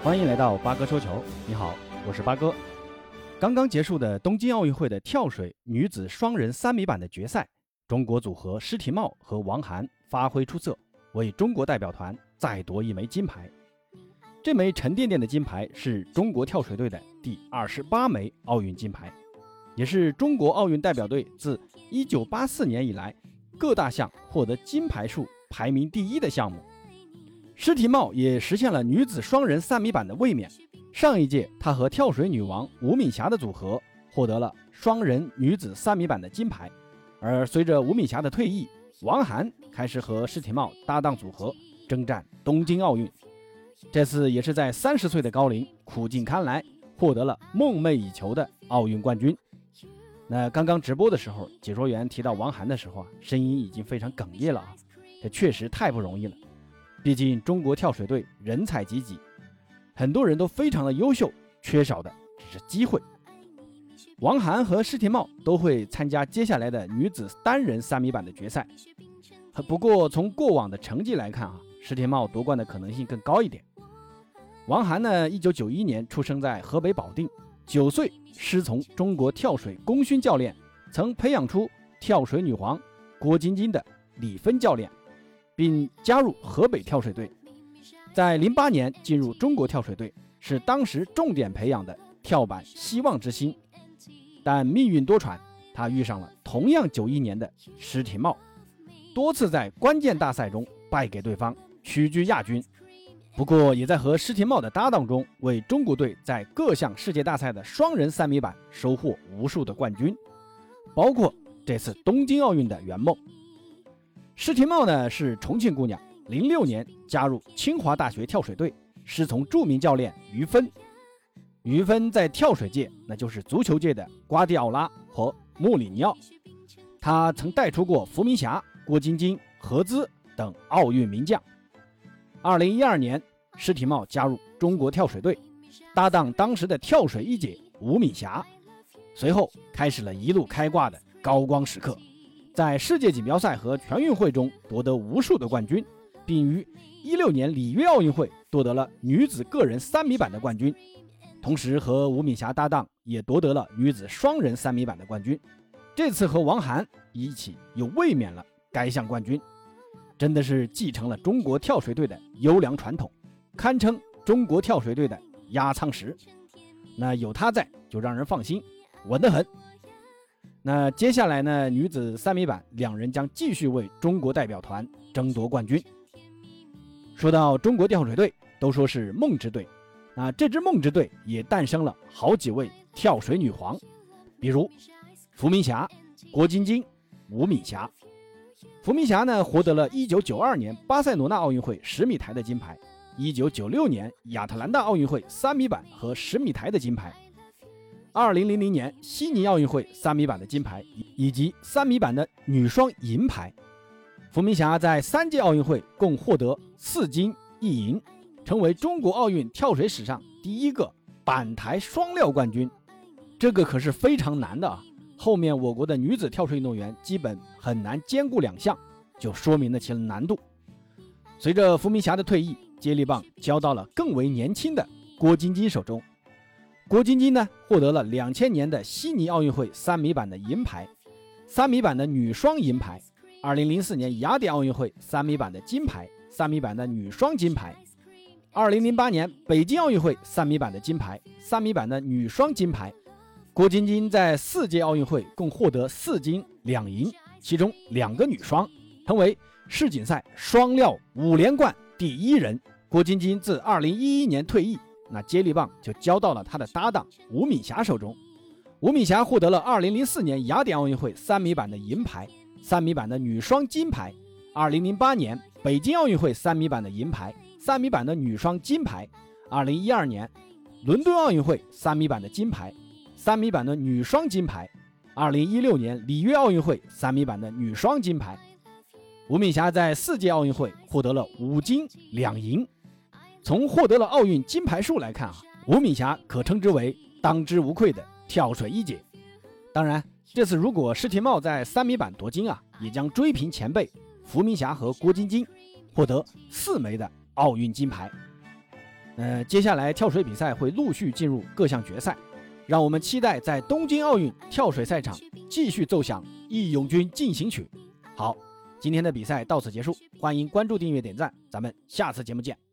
欢迎来到八哥说球。你好，我是八哥。刚刚结束的东京奥运会的跳水女子双人三米板的决赛，中国组合施廷懋和王涵发挥出色，为中国代表团再夺一枚金牌。这枚沉甸甸的金牌是中国跳水队的第二十八枚奥运金牌，也是中国奥运代表队自一九八四年以来各大项获得金牌数排名第一的项目。施廷懋也实现了女子双人三米板的卫冕。上一届，她和跳水女王吴敏霞的组合获得了双人女子三米板的金牌。而随着吴敏霞的退役，王涵开始和施廷懋搭档组合征战东京奥运。这次也是在三十岁的高龄苦尽甘来，获得了梦寐以求的奥运冠军。那刚刚直播的时候，解说员提到王涵的时候啊，声音已经非常哽咽了啊，这确实太不容易了。毕竟中国跳水队人才济济，很多人都非常的优秀，缺少的只是机会。王涵和施廷懋都会参加接下来的女子单人三米板的决赛。不过从过往的成绩来看啊，施廷懋夺冠的可能性更高一点。王涵呢，一九九一年出生在河北保定，九岁师从中国跳水功勋教练，曾培养出跳水女皇郭晶晶的李芬教练。并加入河北跳水队，在零八年进入中国跳水队，是当时重点培养的跳板希望之星。但命运多舛，他遇上了同样九一年的施廷懋，多次在关键大赛中败给对方，屈居亚军。不过，也在和施廷懋的搭档中，为中国队在各项世界大赛的双人三米板收获无数的冠军，包括这次东京奥运的圆梦。施廷懋呢是重庆姑娘，零六年加入清华大学跳水队，师从著名教练于芬。于芬在跳水界那就是足球界的瓜迪奥拉和穆里尼奥，他曾带出过伏明霞、郭晶晶、何姿等奥运名将。二零一二年，施廷懋加入中国跳水队，搭档当时的跳水一姐吴敏霞，随后开始了一路开挂的高光时刻。在世界锦标赛和全运会中夺得无数的冠军，并于一六年里约奥运会夺得了女子个人三米板的冠军，同时和吴敏霞搭档也夺得了女子双人三米板的冠军。这次和王涵一起又卫冕了该项冠军，真的是继承了中国跳水队的优良传统，堪称中国跳水队的压舱石。那有他在，就让人放心，稳得很。那接下来呢？女子三米板，两人将继续为中国代表团争夺冠军。说到中国跳水队，都说是梦之队，那这支梦之队也诞生了好几位跳水女皇，比如伏明霞、郭晶晶、吴敏霞。伏明霞呢，获得了1992年巴塞罗那奥运会十米台的金牌，1996年亚特兰大奥运会三米板和十米台的金牌。二零零零年悉尼奥运会三米板的金牌，以及三米板的女双银牌。伏明霞在三届奥运会共获得四金一银，成为中国奥运跳水史上第一个板台双料冠军。这个可是非常难的啊！后面我国的女子跳水运动员基本很难兼顾两项，就说明了其难度。随着伏明霞的退役，接力棒交到了更为年轻的郭晶晶手中。郭晶晶呢，获得了两千年的悉尼奥运会三米板的银牌，三米板的女双银牌；二零零四年雅典奥运会三米板的金牌，三米板的女双金牌；二零零八年北京奥运会三米板的金牌，三米板的女双金牌。郭晶晶在四届奥运会共获得四金两银，其中两个女双，成为世锦赛双料五连冠第一人。郭晶晶自二零一一年退役。那接力棒就交到了他的搭档吴敏霞手中。吴敏霞获得了2004年雅典奥运会三米板的银牌，三米板的女双金牌；2008年北京奥运会三米板的银牌，三米板的女双金牌；2012年伦敦奥运会三米板的金牌，三米板的女双金牌；2016年里约奥运会三米板的女双金牌。吴敏霞在四届奥运会获得了五金两银。从获得了奥运金牌数来看啊，吴敏霞可称之为当之无愧的跳水一姐。当然，这次如果施廷懋在三米板夺金啊，也将追平前辈伏明霞和郭晶晶，获得四枚的奥运金牌。呃，接下来跳水比赛会陆续进入各项决赛，让我们期待在东京奥运跳水赛场继续奏响《义勇军进行曲》。好，今天的比赛到此结束，欢迎关注、订阅、点赞，咱们下次节目见。